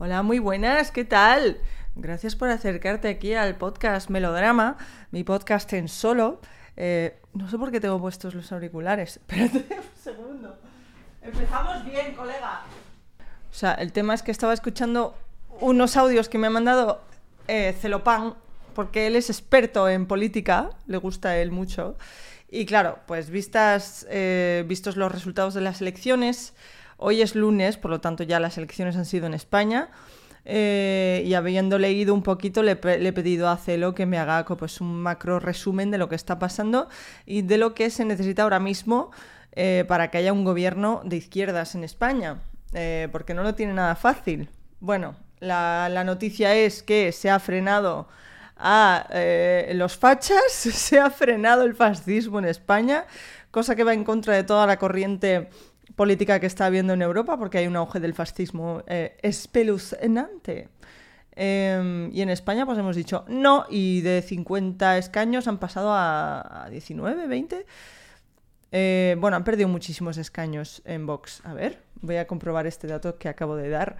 Hola, muy buenas, ¿qué tal? Gracias por acercarte aquí al podcast Melodrama, mi podcast en solo. Eh, no sé por qué tengo puestos los auriculares. Espérate un segundo. Empezamos bien, colega. O sea, el tema es que estaba escuchando unos audios que me ha mandado eh, Celopan, porque él es experto en política, le gusta a él mucho. Y claro, pues vistas, eh, vistos los resultados de las elecciones, hoy es lunes, por lo tanto ya las elecciones han sido en España. eh, y habiendo leído un poquito, le, he pedido a Celo que me haga pues, un macro resumen de lo que está pasando y de lo que se necesita ahora mismo eh, para que haya un gobierno de izquierdas en España, eh, porque no lo tiene nada fácil. Bueno, la, noticia es que se ha frenado a los fachas, se ha frenado el fascismo en España, cosa que va en contra de toda la corriente política que está habiendo en Europa, porque hay un auge del fascismo eh, espeluznante. Eh, y en España, pues hemos dicho no, y de 50 escaños han pasado a, a 19, 20. Eh, bueno, han perdido muchísimos escaños en Vox. A ver, voy a comprobar este dato que acabo de dar.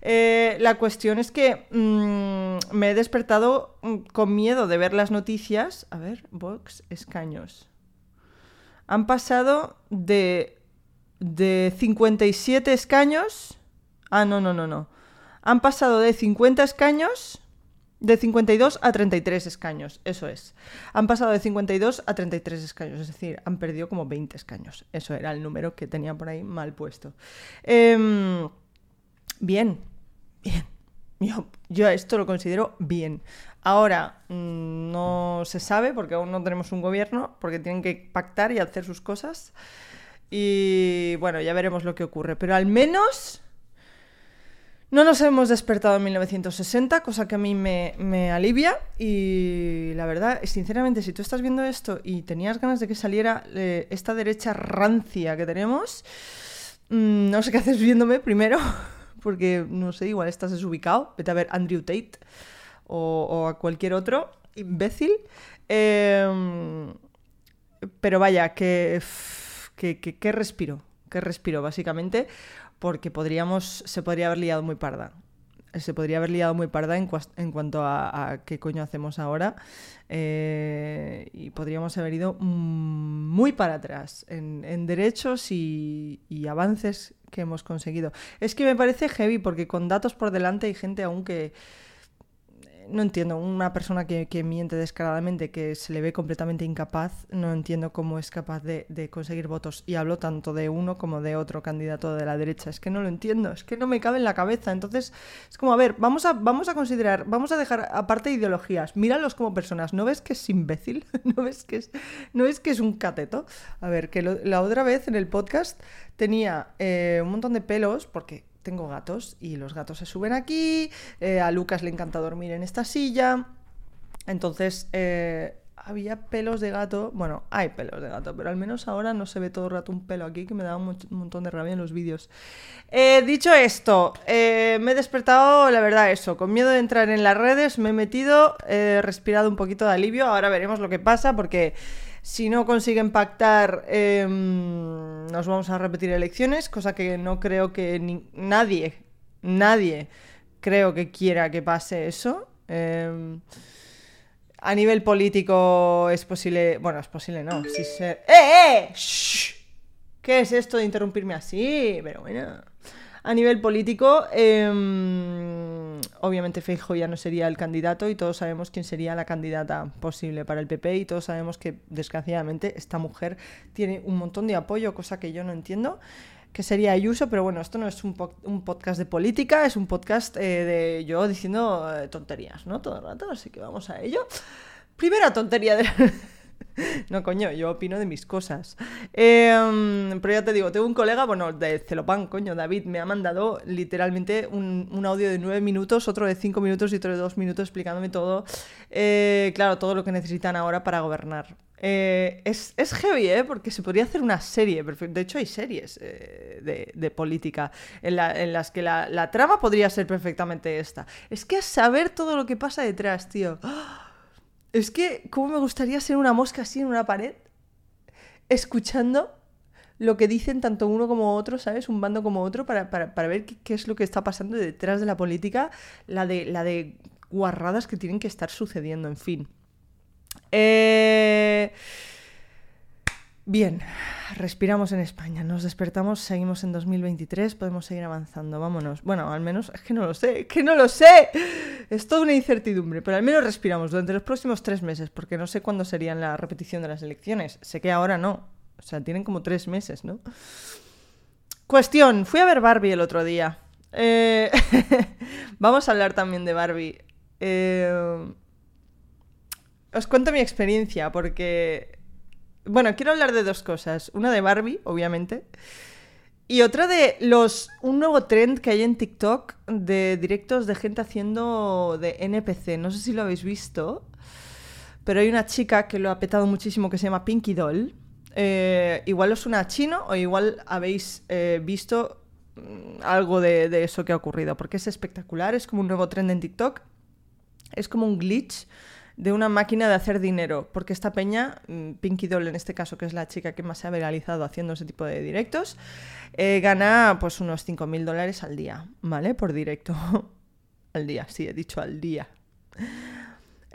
Eh, la cuestión es que mm, me he despertado mm, con miedo de ver las noticias. A ver, Vox, escaños. Han pasado de, de 57 escaños. Ah, no, no, no, no. Han pasado de 50 escaños. De 52 a 33 escaños, eso es. Han pasado de 52 a 33 escaños, es decir, han perdido como 20 escaños. Eso era el número que tenía por ahí mal puesto. Em, bien, bien. Yo, yo esto lo considero bien. Ahora, mm, no se sabe porque aún no tenemos un gobierno, porque tienen que pactar y hacer sus cosas. Y bueno, ya veremos lo que ocurre. Pero al menos no nos hemos despertado en 1960, cosa que a mí me, alivia. Y la verdad, sinceramente, si tú estás viendo esto y tenías ganas de que saliera eh, esta derecha rancia que tenemos, mm, no sé qué haces viéndome primero, porque no sé, igual estás desubicado. Vete a ver Andrew Tate o, a cualquier otro imbécil. Em, pero vaya, que respiro, que respiro, básicamente, porque podríamos, se podría haber liado muy parda. Se podría haber liado muy parda en, en cuanto a, qué coño hacemos ahora. eh, y podríamos haber ido mm, muy para atrás en, en derechos y, y avances que hemos conseguido. Es que me parece heavy porque con datos por delante hay gente aún que, no entiendo, una persona que, que miente descaradamente, que se le ve completamente incapaz, no entiendo cómo es capaz de, de conseguir votos. Y hablo tanto de uno como de otro candidato de la derecha. Es que no lo entiendo, es que no me cabe en la cabeza. Entonces, es como, a ver, vamos a, vamos a considerar, vamos a dejar aparte ideologías, míralos como personas. ¿No ves que es imbécil? ¿No ves que es, no ves que es un cateto? A ver, que la otra vez en el podcast tenía eh, un montón de pelos, porque tengo gatos y los gatos se suben aquí, eh, a Lucas le encanta dormir en esta silla, entonces eh, había pelos de gato, bueno, hay pelos de gato, pero al menos ahora no se ve todo el rato un pelo aquí que me da un, montón de rabia en los vídeos. Eh, dicho esto, me he despertado, la verdad, eso, con miedo de entrar en las redes, me he metido, he respirado un poquito de alivio, ahora veremos lo que pasa porque... Si no consiguen pactar, em, nos vamos a repetir elecciones, cosa que no creo que nadie, nadie creo que quiera que pase eso. Em, a nivel político es posible, bueno, es posible, no. ¡Eh, eh! ¿Qué es esto de interrumpirme así? Pero bueno. A nivel político, em, obviamente Feijóo ya no sería el candidato y todos sabemos quién sería la candidata posible para el PP y todos sabemos que desgraciadamente esta mujer tiene un montón de apoyo, cosa que yo no entiendo, que sería Ayuso, pero bueno, esto no es un podcast de política, es un podcast eh, de yo diciendo eh, tonterías, ¿no? Todo el rato, así que vamos a ello. Primera tontería de... No, coño, yo opino de mis cosas. Em, pero ya te digo, tengo un colega, bueno, de Celopan, coño, David, me ha mandado literalmente un, audio de nueve minutos, otro de cinco minutos y otro de dos minutos explicándome todo, eh, claro, todo lo que necesitan ahora para gobernar. Eh, es, es heavy, ¿eh? Porque se podría hacer una serie, de hecho hay series eh, de, política en, la- en las que la, trama podría ser perfectamente esta. Es que a saber todo lo que pasa detrás, tío. ¡Ah! Es que, ¿cómo me gustaría ser una mosca así en una pared? Escuchando lo que dicen tanto uno como otro, ¿sabes? Un bando como otro, para, ver qué, es lo que está pasando detrás de la política, la de, la de guarradas que tienen que estar sucediendo, en fin. Eh... Bien, respiramos en España, nos despertamos, seguimos en 2023, podemos seguir avanzando, vámonos. Bueno, al menos, es que no lo sé, que no lo sé. Es toda una incertidumbre, pero al menos respiramos durante los próximos tres meses, porque no sé cuándo serían la repetición de las elecciones. Sé que ahora no, o sea, tienen como tres meses, ¿no? Cuestión, fui a ver Barbie el otro día. Eh, vamos a hablar también de Barbie. Eh, os cuento mi experiencia, porque bueno, quiero hablar de dos cosas. Una de Barbie, obviamente. Y otra de los. un nuevo trend que hay en TikTok de directos de gente haciendo de NPC. No sé si lo habéis visto. Pero hay una chica que lo ha petado muchísimo que se llama Pinky Doll. Eh, igual os suena chino o igual habéis eh, visto mm, algo de, de eso que ha ocurrido. Porque es espectacular, es como un nuevo trend en TikTok. Es como un glitch de una máquina de hacer dinero, porque esta peña, mm, Pinky Doll en este caso, que es la chica que más se ha viralizado haciendo ese tipo de directos, eh, gana pues unos 5.000 dólares al día, ¿vale? Por directo. al día, sí, he dicho al día.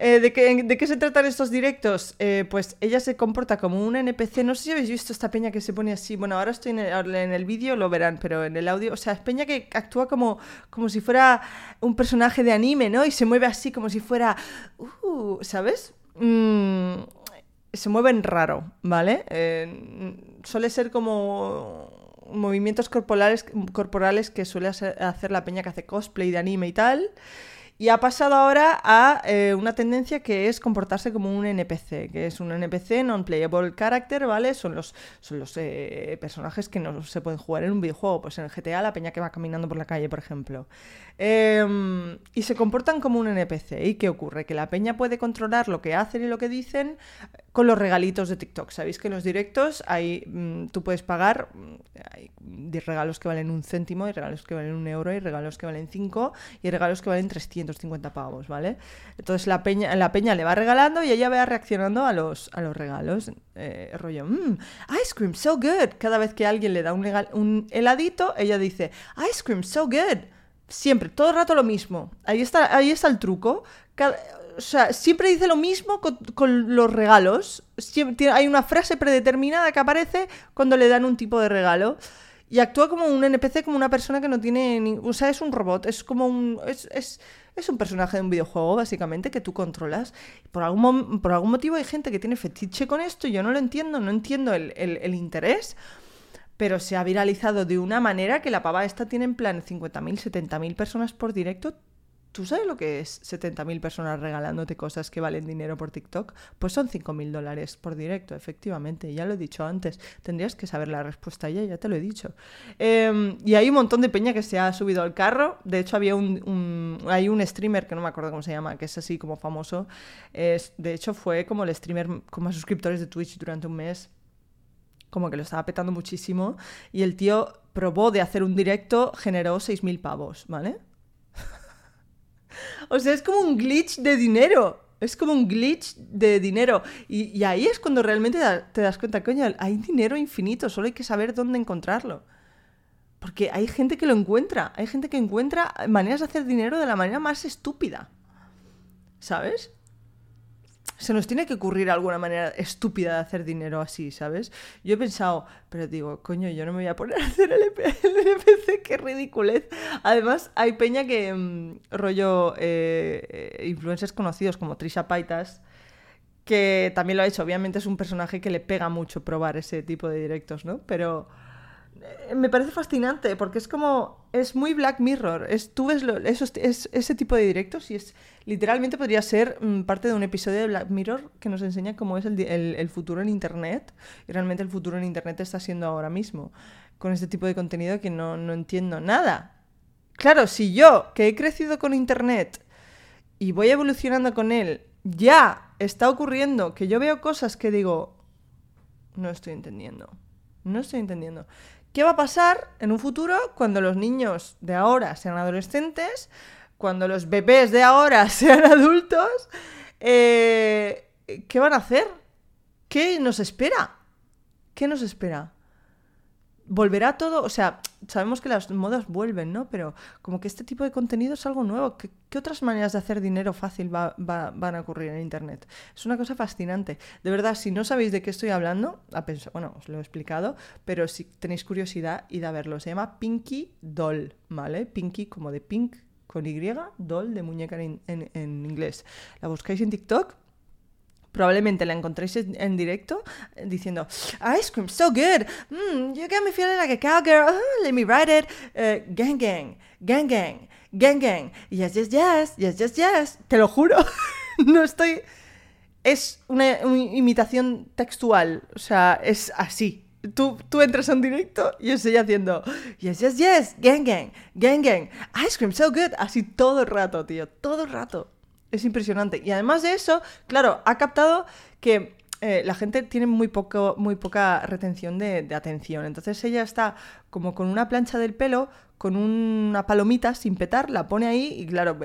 Eh, ¿de, qué, se tratan estos directos? Eh, pues ella se comporta como un NPC. No sé si habéis visto esta peña que se pone así. Bueno, ahora estoy en el, vídeo, lo verán, pero en el audio. O sea, es peña que actúa como, como si fuera un personaje de anime, ¿no? Y se mueve así como si fuera. Uh, ¿Sabes? Mm, se mueven raro, ¿vale? Eh, suele ser como movimientos corporales, corporales que suele hacer la peña que hace cosplay de anime y tal. Y ha pasado ahora a eh, una tendencia que es comportarse como un NPC, que es un NPC, non-playable character, ¿vale? Son los, son los eh, personajes que no se pueden jugar en un videojuego, pues en el GTA la peña que va caminando por la calle, por ejemplo. Em, y se comportan como un NPC. ¿Y qué ocurre? Que la peña puede controlar lo que hacen y lo que dicen con los regalitos de TikTok. Sabéis que en los directos hay, mm, tú puedes pagar, mm, hay regalos que valen un céntimo, hay regalos que valen un euro, hay regalos que valen cinco y hay regalos que valen 350 pavos, ¿vale? Entonces la peña, la peña le va regalando y ella va reaccionando a los, a los regalos. Eh, rollo, mmm, ice cream, so good. Cada vez que alguien le da un, un heladito, ella dice, ice cream, so good. Siempre, todo el rato lo mismo. Ahí está, ahí está el truco. O sea, siempre dice lo mismo con, los regalos. Hay una frase predeterminada que aparece cuando le dan un tipo de regalo. Y actúa como un NPC, como una persona que no tiene... O sea, es un robot, es como un... Es, es, es, un personaje de un videojuego, básicamente, que tú controlas. Por algún, por algún motivo hay gente que tiene fetiche con esto y yo no lo entiendo, no entiendo el, el, el interés pero se ha viralizado de una manera que la pava esta tiene en plan 50.000, 70.000 personas por directo. ¿Tú sabes lo que es 70.000 personas regalándote cosas que valen dinero por TikTok? Pues son 5.000 dólares por directo, efectivamente. Ya lo he dicho antes. Tendrías que saber la respuesta ya, ya te lo he dicho. Em, y hay un montón de peña que se ha subido al carro. De hecho, había un, hay un streamer que no me acuerdo cómo se llama, que es así como famoso. Es, de hecho, fue como el streamer con más suscriptores de Twitch durante un mes como que lo estaba petando muchísimo, y el tío probó de hacer un directo, generó 6.000 pavos, ¿vale? O sea, es como un glitch de dinero. Es como un glitch de dinero. Y, ahí es cuando realmente te das cuenta, coño, hay dinero infinito, solo hay que saber dónde encontrarlo. Porque hay gente que lo encuentra, hay gente que encuentra maneras de hacer dinero de la manera más estúpida. ¿Sabes? Se nos tiene que ocurrir alguna manera estúpida de hacer dinero así, ¿sabes? Yo he pensado, pero digo, coño, yo no me voy a poner a hacer el, NPC, qué ridiculez. Además, hay peña que, mm, rollo, eh, influencers conocidos como Trisha Paitas, que también lo ha hecho. Obviamente es un personaje que le pega mucho probar ese tipo de directos, ¿no? Pero eh, me parece fascinante porque es como. Es muy Black Mirror. Es, tú ves es, ese tipo de directos y es. Literalmente podría ser mm, parte de un episodio de Black Mirror que nos enseña cómo es el, futuro en Internet. Y realmente el futuro en Internet está siendo ahora mismo. Con este tipo de contenido que no, no entiendo nada. Claro, si yo, que he crecido con Internet y voy evolucionando con él, ya está ocurriendo que yo veo cosas que digo. No estoy entendiendo. No estoy entendiendo. ¿Qué va a pasar en un futuro cuando los niños de ahora sean adolescentes, cuando los bebés de ahora sean adultos? Eh, ¿Qué van a hacer? ¿Qué nos espera? ¿Qué nos espera? volverá todo, o sea, sabemos que las modas vuelven, ¿no? Pero como que este tipo de contenido es algo nuevo. ¿Qué, otras maneras de hacer dinero fácil van a ocurrir en Internet? Es una cosa fascinante. De verdad, si no sabéis de qué estoy hablando, bueno, os lo he explicado, pero si tenéis curiosidad, id a verlo. Se llama Pinky Doll, ¿vale? Pinky como de pink con Y, doll de muñeca en, inglés. La buscáis en TikTok probablemente la encontréis en, directo eh, diciendo ice cream so good. Mm, you got me feeling like a cowgirl. Uh, let me write it. Uh, gang gang gang gang gang gang. Yes yes yes yes yes yes. Te lo juro no estoy es una, imitación textual o sea es así Tú, tú, entras a un directo y yo estoy haciendo yes, yes, yes, gang, gang, gang, gang, ice cream so good, así todo el rato, tío, todo el rato. Es impresionante. Y además de eso, claro, ha captado que eh, la gente tiene muy, poco, muy poca retención de, atención. Entonces ella está como con una plancha del pelo, con una palomita sin petar, la pone ahí y claro,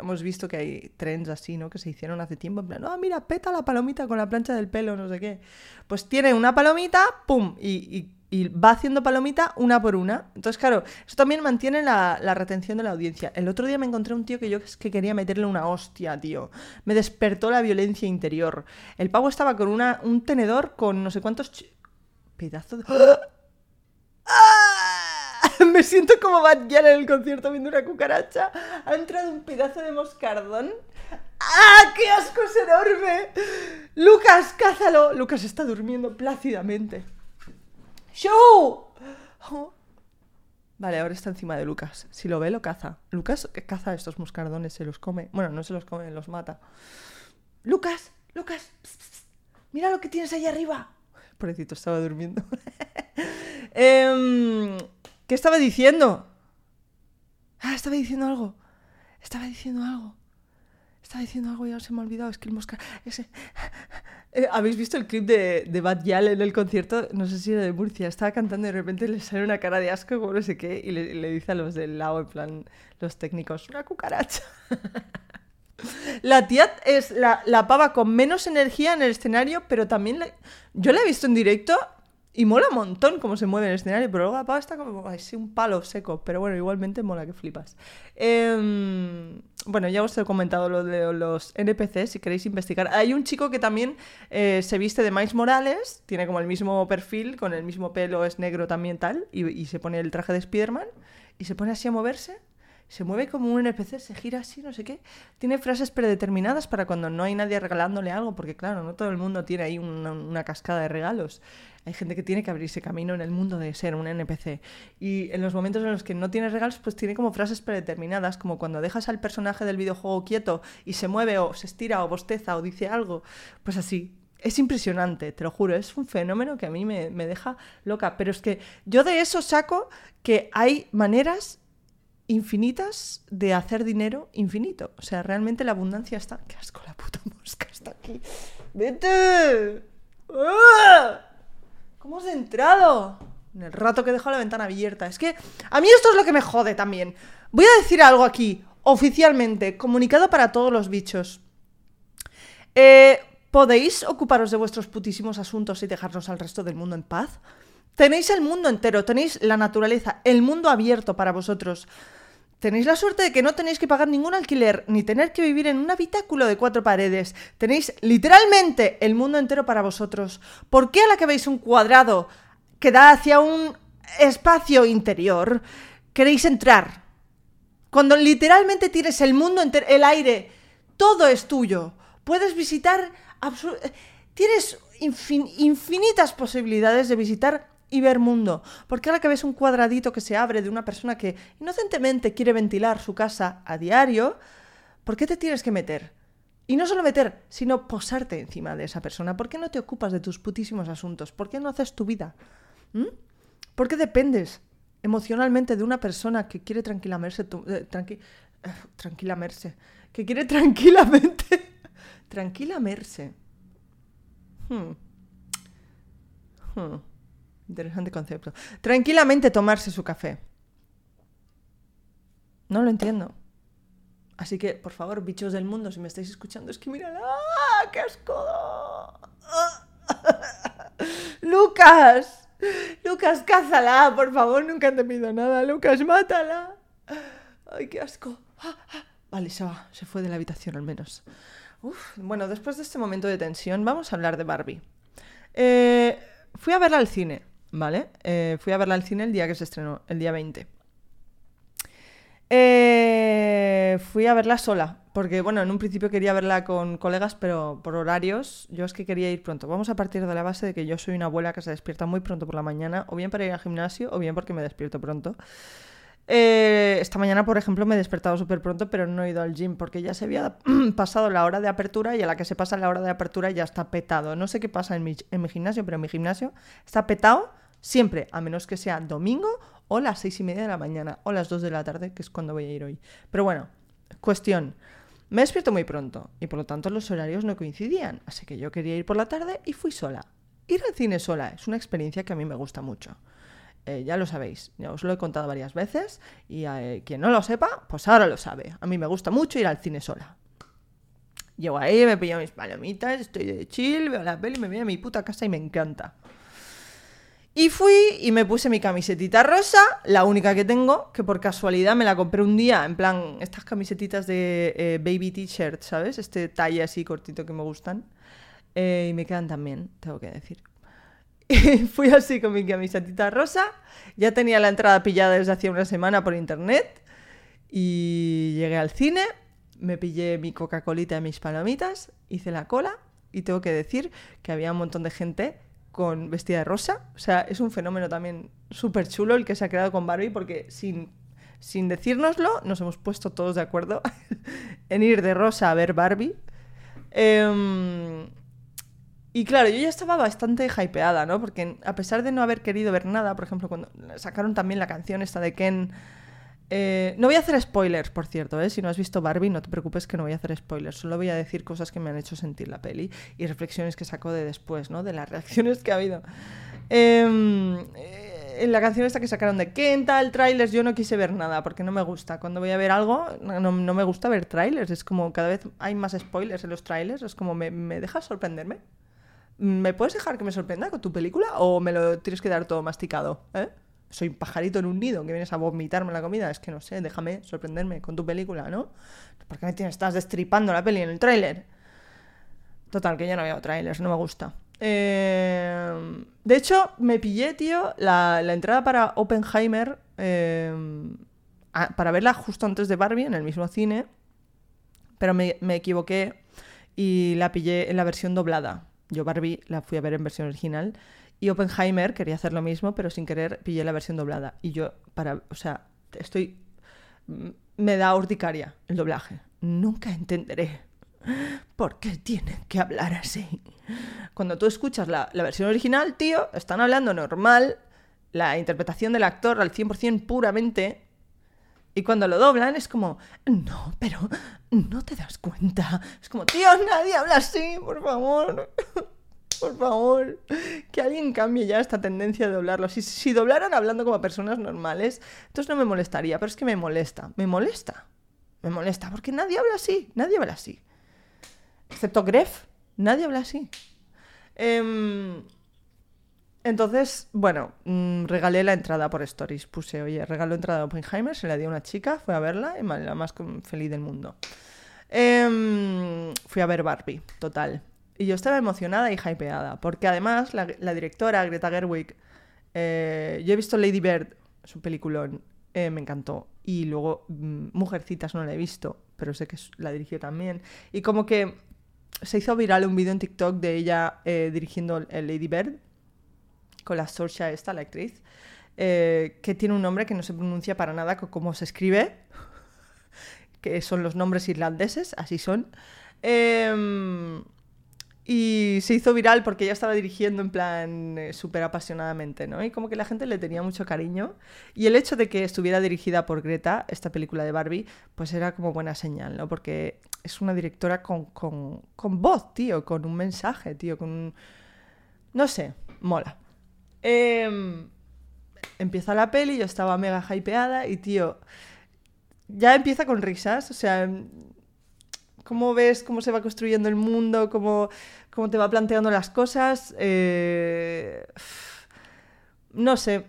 hemos visto que hay trends así, ¿no? Que se hicieron hace tiempo, en plan, no, mira, peta la palomita con la plancha del pelo, no sé qué. Pues tiene una palomita, ¡pum! y va haciendo palomita una por una. Entonces, claro, eso también mantiene la, retención de la audiencia. El otro día me encontré un tío que yo que quería meterle una hostia, tío. Me despertó la violencia interior. El pavo estaba con una, un tenedor con no sé cuántos... Pedazos de... ¡Ah! Me siento como Bad en el concierto viendo una cucaracha. Ha entrado un pedazo de moscardón. ¡Ah! ¡Qué asco es enorme! Lucas, cázalo. Lucas está durmiendo plácidamente. ¡Show! Vale, ahora está encima de Lucas. Si lo ve, lo caza. Lucas caza estos moscardones, se los come. Bueno, no se los come, los mata. Lucas, Lucas, mira lo que tienes ahí arriba. Pobrecito, estaba durmiendo. Em, ¿Qué estaba diciendo? Ah, estaba diciendo algo. Estaba diciendo algo. Estaba diciendo algo y ahora se me ha olvidado. Es que el moscar... Ese... Eh, ¿Habéis visto el clip de, de Bad en el concierto? No sé si era de Murcia. Estaba cantando y de repente le sale una cara de asco, no sé qué, y le, dice a los del lado, en plan, los técnicos, una cucaracha. La tía es la, la, pava con menos energía en el escenario, pero también yo la he visto en directo y mola un montón cómo se mueve en el escenario, pero luego la pava está como así un palo seco. Pero bueno, igualmente mola que flipas. Em, bueno, ya os he comentado lo de los NPCs, si queréis investigar. Hay un chico que también eh, se viste de Miles Morales, tiene como el mismo perfil, con el mismo pelo, es negro también tal, y, y se pone el traje de Spider-Man y se pone así a moverse se mueve como un NPC, se gira así, no sé qué. Tiene frases predeterminadas para cuando no hay nadie regalándole algo, porque claro, no todo el mundo tiene ahí una, cascada de regalos. Hay gente que tiene que abrirse camino en el mundo de ser un NPC. Y en los momentos en los que no tiene regalos, pues tiene como frases predeterminadas, como cuando dejas al personaje del videojuego quieto y se mueve o se estira o bosteza o dice algo. Pues así, es impresionante, te lo juro, es un fenómeno que a mí me, me, deja loca. Pero es que yo de eso saco que hay maneras infinitas de hacer dinero infinito. O sea, realmente la abundancia está... ¡Qué asco la puta mosca está aquí! ¡Vete! ¡Ah! ¿Cómo has entrado? En el rato que he dejado la ventana abierta. Es que a mí esto es lo que me jode también. Voy a decir algo aquí, oficialmente, comunicado para todos los bichos. Eh, ¿Podéis ocuparos de vuestros putísimos asuntos y dejarnos al resto del mundo en paz? Tenéis el mundo entero, tenéis la naturaleza, el mundo abierto para vosotros. Tenéis la suerte de que no tenéis que pagar ningún alquiler ni tener que vivir en un habitáculo de cuatro paredes. Tenéis literalmente el mundo entero para vosotros. ¿Por qué a la que veis un cuadrado que da hacia un espacio interior queréis entrar? Cuando literalmente tienes el mundo entero, el aire, todo es tuyo. Puedes visitar... Tienes infinitas posibilidades de visitar y ver mundo. Porque ahora que ves un cuadradito que se abre de una persona que inocentemente quiere ventilar su casa a diario, ¿por qué te tienes que meter? Y no solo meter, sino posarte encima de esa persona. ¿Por qué no te ocupas de tus putísimos asuntos? ¿Por qué no haces tu vida? ¿Mm? ¿Por qué dependes emocionalmente de una persona que quiere tranquilamerse? Eh, tranquilamerse. Que quiere tranquilamente. tranquilamerse. Hmm. Hmm. Interesante concepto. Tranquilamente tomarse su café. No lo entiendo. Así que, por favor, bichos del mundo, si me estáis escuchando, es que mirad, ¡ah! ¡Qué asco! ¡Lucas! Lucas, cázala, por favor, nunca te pido nada. Lucas, mátala. Ay, qué asco. Ah, ah. Vale, se va, se fue de la habitación al menos. Uf, bueno, después de este momento de tensión, vamos a hablar de Barbie. Eh, fui a verla al cine, ¿vale? Eh, fui a verla al cine el día que se estrenó, el día 20. Eh, fui a verla sola, porque bueno, en un principio quería verla con colegas, pero por horarios, yo es que quería ir pronto. Vamos a partir de la base de que yo soy una abuela que se despierta muy pronto por la mañana, o bien para ir al gimnasio, o bien porque me despierto pronto. Eh, esta mañana, por ejemplo, me he despertado súper pronto, pero no he ido al gym porque ya se había pasado la hora de apertura y a la que se pasa la hora de apertura ya está petado. No sé qué pasa en mi, en mi gimnasio, pero en mi gimnasio está petado siempre, a menos que sea domingo o las seis y media de la mañana o las dos de la tarde, que es cuando voy a ir hoy. Pero bueno, cuestión. Me despierto muy pronto y por lo tanto los horarios no coincidían, así que yo quería ir por la tarde y fui sola. Ir al cine sola es una experiencia que a mí me gusta mucho. Eh, ya lo sabéis, ya os lo he contado varias veces y eh, quien no lo sepa, pues ahora lo sabe. A mí me gusta mucho ir al cine sola. Llego ahí, me pillo mis palomitas, estoy de chill, veo la peli, me voy a mi puta casa y me encanta. Y fui y me puse mi camisetita rosa, la única que tengo, que por casualidad me la compré un día, en plan, estas camisetitas de eh, baby t-shirt, ¿sabes? Este talle así cortito que me gustan. y me quedan también, tengo que decir. Y fui así con mi camiseta rosa. Ya tenía la entrada pillada desde hacía una semana por internet. Y llegué al cine, me pillé mi Coca-Colita y mis palomitas, hice la cola y tengo que decir que había un montón de gente con vestida de rosa. O sea, es un fenómeno también súper chulo el que se ha creado con Barbie porque sin, sin decírnoslo nos hemos puesto todos de acuerdo en ir de rosa a ver Barbie. Eh, y claro, yo ya estaba bastante hypeada, ¿no? Porque a pesar de no haber querido ver nada, por ejemplo, cuando sacaron también la canción esta de Ken... Eh, no voy a hacer spoilers, por cierto, ¿eh? Si no has visto Barbie, no te preocupes que no voy a hacer spoilers. Solo voy a decir cosas que me han hecho sentir la peli y reflexiones que saco de después, ¿no? De las reacciones que ha habido. Em, eh, en la canción esta que sacaron de Ken, tal, trailers, yo no quise ver nada porque no me gusta. Cuando voy a ver algo, no, no me gusta ver trailers. Es como cada vez hay más spoilers en los trailers. Es como, ¿me, me dejas sorprenderme? ¿Me puedes dejar que me sorprenda con tu película o me lo tienes que dar todo masticado? ¿eh? Soy un pajarito en un nido que vienes a vomitarme la comida. Es que no sé, déjame sorprenderme con tu película, ¿no? ¿Por qué me tienes, estás destripando la peli en el tráiler? Total, que ya no veo trailers, no me gusta. Eh, de hecho, me pillé, tío, la, entrada para Oppenheimer eh, para verla justo antes de Barbie en el mismo cine, pero me, me equivoqué y la pillé en la versión doblada. Yo Barbie la fui a ver en versión original y Oppenheimer quería hacer lo mismo, pero sin querer pillé la versión doblada. Y yo, para, o sea, estoy... Me da urticaria el doblaje. Nunca entenderé por qué tienen que hablar así. Cuando tú escuchas la, la versión original, tío, están hablando normal, la interpretación del actor al 100% puramente y cuando lo doblan es como, no, pero no te das cuenta. Es como, tío, nadie habla así, por favor. Por favor, que alguien cambie ya esta tendencia de doblarlo. Si, si doblaran hablando como personas normales, entonces no me molestaría, pero es que me molesta, me molesta, me molesta, porque nadie habla así, nadie habla así. Excepto Gref, nadie habla así. Eh, entonces, bueno, mm, regalé la entrada por Stories. Puse, oye, regalo entrada a Oppenheimer, se la di a una chica, fue a verla y la más feliz del mundo. Em, fui a ver Barbie, total. Y yo estaba emocionada y hypeada, porque además la, directora, Greta Gerwig, eh, yo he visto Lady Bird, su peliculón, eh, me encantó. Y luego mm, Mujercitas no la he visto, pero sé que la dirigió también. Y como que se hizo viral un vídeo en TikTok de ella eh, dirigiendo Lady Bird con la Sorcia esta, la actriz, eh, que tiene un nombre que no se pronuncia para nada como se escribe, que son los nombres irlandeses, así son. Em, y se hizo viral porque ella estaba dirigiendo en plan eh, súper apasionadamente, ¿no? Y como que la gente le tenía mucho cariño. Y el hecho de que estuviera dirigida por Greta, esta película de Barbie, pues era como buena señal, ¿no? Porque es una directora con, con, con voz, tío, con un mensaje, tío, con... No sé, mola. Em, empieza la peli, yo estaba mega hypeada y tío, ya empieza con risas, o sea, cómo ves cómo se va construyendo el mundo, cómo, cómo te va planteando las cosas. Eh, no sé,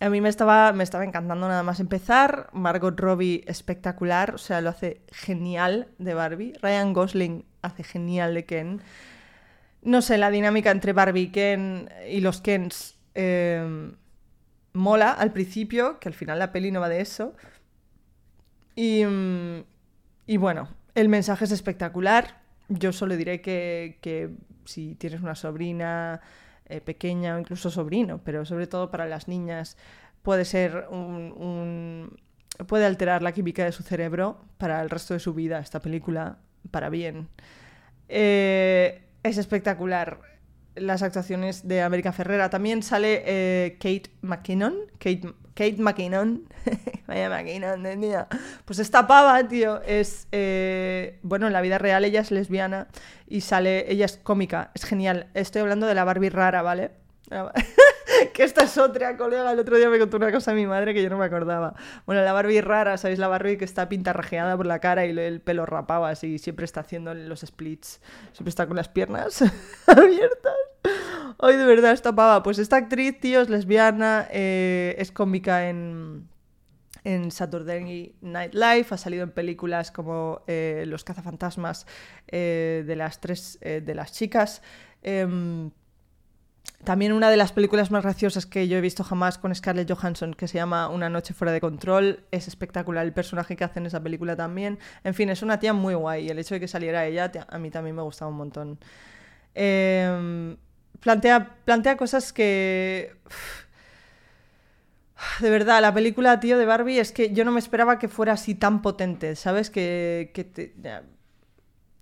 a mí me estaba, me estaba encantando nada más empezar. Margot Robbie espectacular, o sea, lo hace genial de Barbie. Ryan Gosling hace genial de Ken. No sé, la dinámica entre Barbie y Ken y los Kens eh, mola al principio, que al final la peli no va de eso. Y, y bueno, el mensaje es espectacular. Yo solo diré que, que si tienes una sobrina eh, pequeña o incluso sobrino, pero sobre todo para las niñas puede ser un, puede alterar la química de su cerebro para el resto de su vida esta película para bien. Eh, es espectacular las actuaciones de América Ferrera. También sale eh, Kate McKinnon. Kate, Kate McKinnon. Vaya McKinnon, de Pues esta pava, tío, es. Eh, bueno, en la vida real ella es lesbiana y sale. Ella es cómica, es genial. Estoy hablando de la Barbie rara, ¿vale? que esta es otra, colega. El otro día me contó una cosa a mi madre que yo no me acordaba. Bueno, la Barbie rara, ¿sabéis? La Barbie que está pintarrajeada por la cara y el pelo rapado así. Siempre está haciendo los splits. Siempre está con las piernas abiertas. Ay, de verdad, esta pava. Pues esta actriz, tío, es lesbiana, eh, es cómica en, en Saturday Night Live, ha salido en películas como eh, Los cazafantasmas eh, de las tres de las chicas. Em, también una de las películas más graciosas que yo he visto jamás con Scarlett Johansson, que se llama Una noche fuera de control. Es espectacular el personaje que hace en esa película también. En fin, es una tía muy guay. Y el hecho de que saliera ella, a mí también me gustaba un montón. Em, plantea, plantea cosas que... De verdad, la película, tío, de Barbie es que yo no me esperaba que fuera así tan potente, ¿sabes? Que, que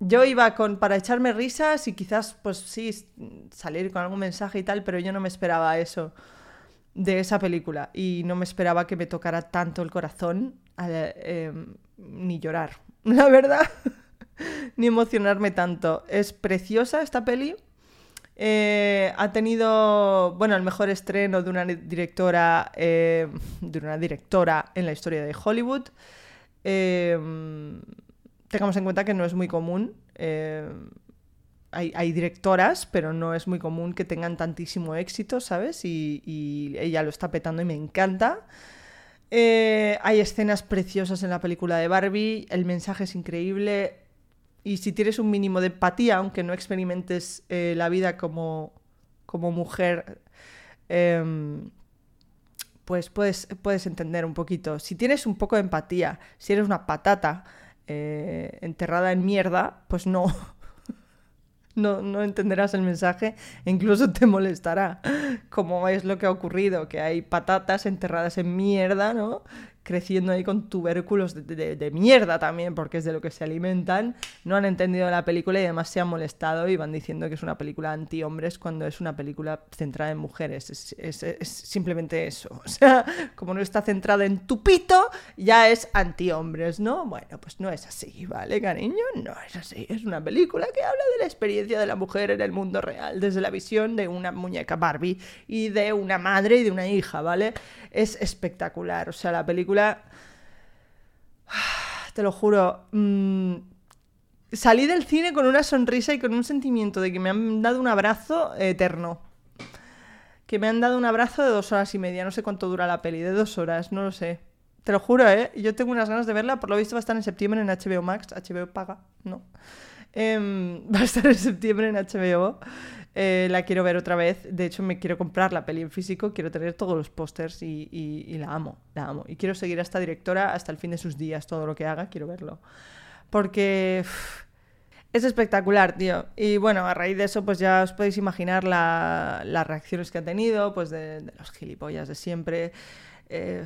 yo iba con para echarme risas y quizás, pues sí, salir con algún mensaje y tal, pero yo no me esperaba eso de esa película y no me esperaba que me tocara tanto el corazón em, ni llorar, la verdad, ni emocionarme tanto. Es preciosa esta peli. Eh, ha tenido, bueno, el mejor estreno de una directora, eh, de una directora en la historia de Hollywood. Eh, tengamos en cuenta que no es muy común. Hay, directoras, pero no es muy común que tengan tantísimo éxito, ¿sabes? Y, ella lo está petando y me encanta. Hay escenas preciosas en la película de Barbie, el mensaje es increíble. Y si tienes un mínimo de empatía, aunque no experimentes eh, la vida como, como mujer, em, pues puedes, puedes entender un poquito. Si tienes un poco de empatía, si eres una patata, eh, enterrada en mierda, pues no. No, no, entenderás el mensaje e incluso te molestará, como es lo que ha ocurrido, que hay patatas enterradas en mierda, ¿no? Creciendo ahí con tubérculos de, mierda también, porque es de lo que se alimentan, no han entendido la película y además se han molestado y van diciendo que es una película anti-hombres cuando es una película centrada en mujeres. Es, simplemente eso. O sea, como no está centrada en tu pito, ya es anti-hombres, ¿no? Bueno, pues no es así, ¿vale, cariño? No es así. Es una película que habla de la experiencia de la mujer en el mundo real, desde la visión de una muñeca Barbie y de una madre y de una hija, ¿vale? Es espectacular. O sea, la película te lo juro, mm, salí del cine con una sonrisa y con un sentimiento de que me han dado un abrazo eterno. Que me han dado un abrazo de dos horas y media, no sé cuánto dura la peli, de dos horas, no lo sé. Te lo juro, ¿eh? Yo tengo unas ganas de verla, por lo visto va a estar en septiembre en HBO Max, HBO paga, ¿no? Em, va a estar en septiembre en HBO. Eh, la quiero ver otra vez. De hecho, me quiero comprar la peli en físico, quiero tener todos los pósters y, la amo, la amo. Y quiero seguir a esta directora hasta el fin de sus días, todo lo que haga, quiero verlo. Porque es espectacular, tío. Y bueno, a raíz de eso, pues ya os podéis imaginar las reacciones que ha tenido, pues de, los gilipollas de siempre. Eh,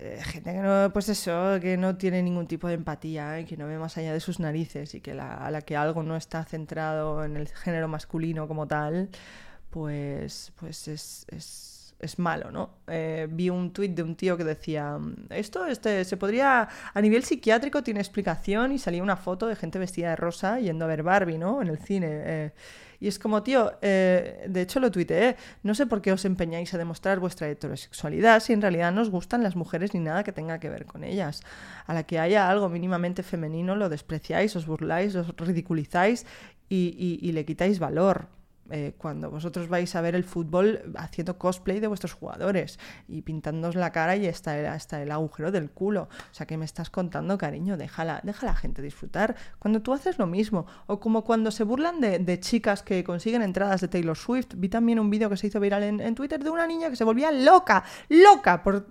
eh, gente que no, pues eso, que no tiene ningún tipo de empatía, y que no ve más allá de sus narices y que a la que algo no está centrado en el género masculino como tal, pues, pues es, es, es malo, ¿no? Eh, vi un tuit de un tío que decía, esto este, se podría, a nivel psiquiátrico tiene explicación y salía una foto de gente vestida de rosa yendo a ver Barbie, ¿no? En el cine. Y es como, tío, eh, de hecho lo tuiteé, no sé por qué os empeñáis a demostrar vuestra heterosexualidad si en realidad no os gustan las mujeres ni nada que tenga que ver con ellas. A la que haya algo mínimamente femenino lo despreciáis, os burláis, os ridiculizáis y, le quitáis valor. Eh, cuando vosotros vais a ver el fútbol haciendo cosplay de vuestros jugadores y pintándoos la cara y hasta el, hasta el agujero del culo. O sea, ¿qué me estás contando, cariño? Déjala, deja la gente disfrutar. Cuando tú haces lo mismo, o como cuando se burlan de, chicas que consiguen entradas de Taylor Swift. Vi también un vídeo que se hizo viral en, Twitter de una niña que se volvía loca, loca, por,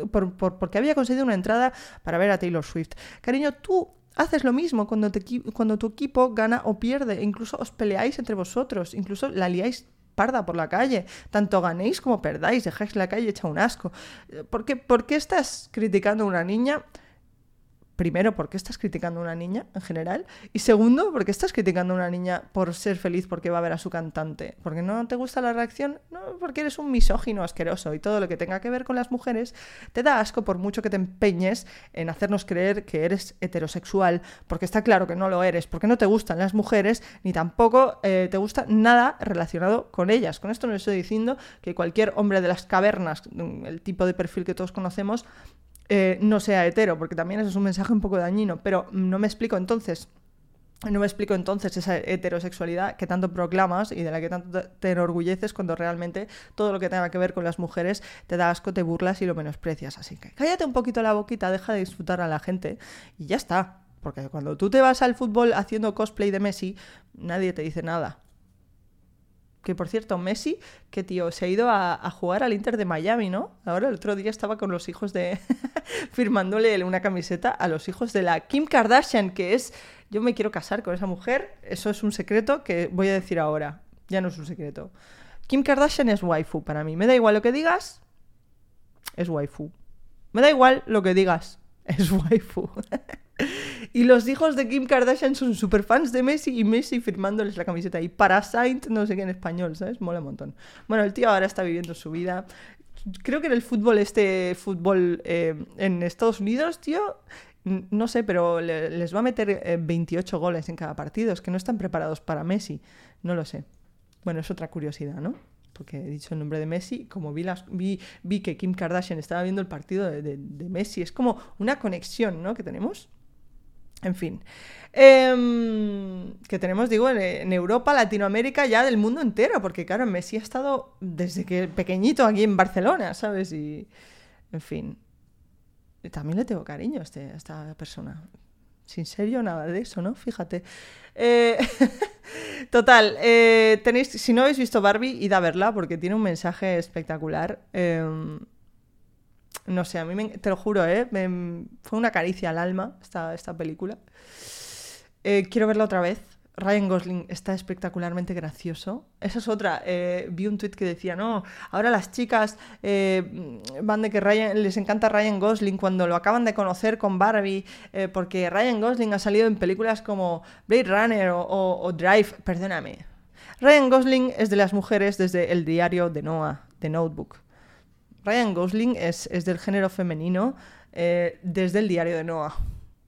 porque había conseguido una entrada para ver a Taylor Swift. Cariño, tú haces lo mismo cuando, cuando tu equipo gana o pierde. Incluso os peleáis entre vosotros, incluso la liáis parda por la calle. Tanto ganéis como perdáis, dejáis la calle hecha un asco. ¿Por qué, ¿Por qué estás criticando a una niña? Primero, ¿por qué estás criticando a una niña en general? Y segundo, ¿por qué estás criticando a una niña por ser feliz porque va a ver a su cantante? ¿Porque no te gusta la reacción? No, porque eres un misógino asqueroso y todo lo que tenga que ver con las mujeres te da asco por mucho que te empeñes en hacernos creer que eres heterosexual, porque está claro que no lo eres, porque no te gustan las mujeres ni tampoco eh, te gusta nada relacionado con ellas. Con esto no estoy diciendo que cualquier hombre de las cavernas, el tipo de perfil que todos conocemos, eh, no sea hetero, porque también eso es un mensaje un poco dañino, pero no me explico entonces. No me explico entonces esa heterosexualidad que tanto proclamas y de la que tanto te enorgulleces cuando realmente todo lo que tenga que ver con las mujeres te da asco, te burlas y lo menosprecias. Así que cállate un poquito la boquita, deja de disfrutar a la gente y ya está. Porque cuando tú te vas al fútbol haciendo cosplay de Messi, nadie te dice nada. Que por cierto, Messi, que tío, se ha ido a, jugar al Inter de Miami, ¿no? Ahora el otro día estaba con los hijos de. firmándole una camiseta a los hijos de la Kim Kardashian, que es. Yo me quiero casar con esa mujer. Eso es un secreto que voy a decir ahora. Ya no es un secreto. Kim Kardashian es waifu para mí. Me da igual lo que digas. Es waifu. Me da igual lo que digas. Es waifu. Y los hijos de Kim Kardashian son super fans de Messi y Messi firmándoles la camiseta. Y Parasite, no sé qué en español, ¿sabes? Mola un montón. Bueno, el tío ahora está viviendo su vida. Creo que en el fútbol, este fútbol eh, en Estados Unidos, tío, no sé, pero les va a meter 28 eh, goles en cada partido. Es que no están preparados para Messi. No lo sé. Bueno, es otra curiosidad, ¿no? Porque he dicho el nombre de Messi, como vi, las, vi, vi que Kim Kardashian estaba viendo el partido de Messi, es como una conexión, ¿no? Que tenemos. En fin. Em, que tenemos, digo, en, Europa, Latinoamérica, ya del mundo entero, porque claro, Messi ha estado desde que pequeñito aquí en Barcelona, ¿sabes? Y, en fin. también le tengo cariño a, este, esta persona. Sin serio, nada de eso, ¿no? Fíjate. Eh, total, eh, tenéis, si no habéis visto Barbie, id a verla porque tiene un mensaje espectacular. No sé, a mí te lo juro, ¿eh? fue una caricia al alma esta, esta película. Eh, quiero verla otra vez. Ryan Gosling está espectacularmente gracioso. Esa es otra. Eh, vi un tweet que decía, no, ahora las chicas van de que Ryan, les encanta Ryan Gosling cuando lo acaban de conocer con Barbie, porque Ryan Gosling ha salido en películas como Blade Runner o, Drive. Perdóname. Ryan Gosling es de las mujeres desde el diario de Noah, de Notebook. Ryan Gosling es, del género femenino eh, desde el diario de Noah.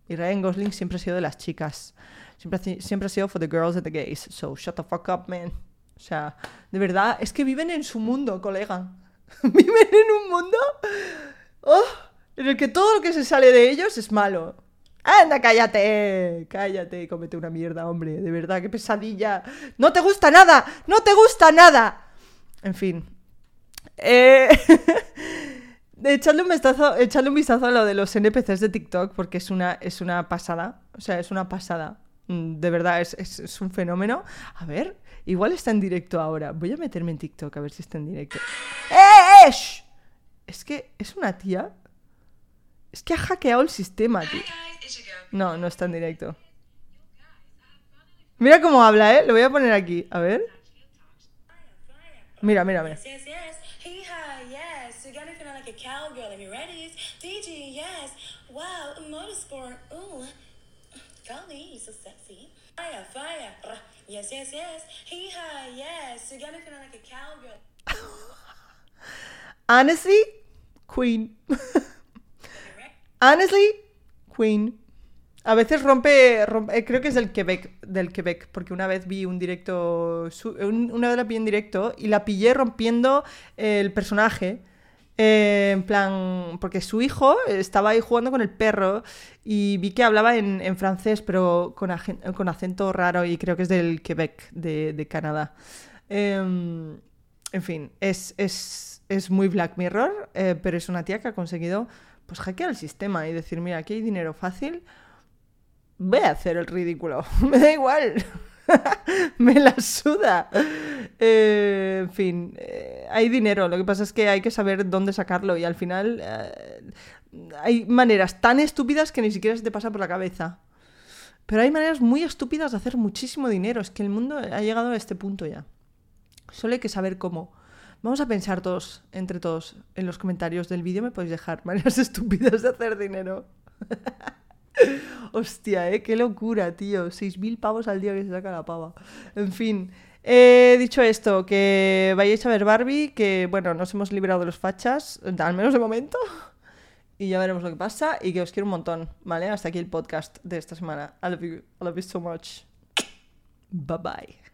Y Ryan Gosling siempre ha sido de las chicas. Siempre, siempre ha sido for the girls and the gays. So shut the fuck up, man. O sea, de verdad, es que viven en su mundo, colega. viven en un mundo oh, en el que todo lo que se sale de ellos es malo. Anda, cállate, cállate, cómete una mierda, hombre, de verdad, qué pesadilla. No te gusta nada, no te gusta nada. En fin, eh, un vistazo, un vistazo a lo de los NPCs de TikTok porque es una, es una pasada. O sea, es una pasada. Mm, de verdad, es, un fenómeno. A ver, igual está en directo ahora. Voy a meterme en TikTok a ver si está en directo. ¡Eh, eh! Es que es una tía. Es que ha hackeado el sistema, tío. No, no está en directo. Mira cómo habla, ¿eh? Lo voy a poner aquí. A ver. Mira, mira, mira. Cowgirl. If you're ready, DG, yes. Wow, motorsport. Ooh. You're so sexy. Fire, fire. Yes, yes, yes. Hee ha, yes. You got me feeling like a cowgirl. Honestly, Queen. Honestly, Queen. A veces rompe, rompe, eh, creo que es del Quebec, del Quebec, porque una vez vi un directo, una vez la vi en directo y la pillé rompiendo el personaje eh, en plan, porque su hijo estaba ahí jugando con el perro y vi que hablaba en, francés, pero con, con, acento raro y creo que es del Quebec, de, Canadá. Em, en fin, es, es, es, muy Black Mirror, eh, pero es una tía que ha conseguido pues hackear el sistema y decir, mira, aquí hay dinero fácil, voy a hacer el ridículo, me da igual. me la suda. Eh, en fin, hay dinero, lo que pasa es que hay que saber dónde sacarlo y al final eh, hay maneras tan estúpidas que ni siquiera se te pasa por la cabeza. Pero hay maneras muy estúpidas de hacer muchísimo dinero. Es que el mundo ha llegado a este punto ya. Solo hay que saber cómo. Vamos a pensar todos, entre todos, en los comentarios del vídeo me podéis dejar maneras estúpidas de hacer dinero. Hostia, ¿eh? Qué locura, tío. 6.000 pavos al día que se saca la pava. En fin. He dicho esto, que vayáis a ver Barbie, que bueno, nos hemos librado de los fachas, al menos de momento. Y ya veremos lo que pasa y que os quiero un montón, ¿vale? Hasta aquí el podcast de esta semana. I love you, I love you so much. Bye bye.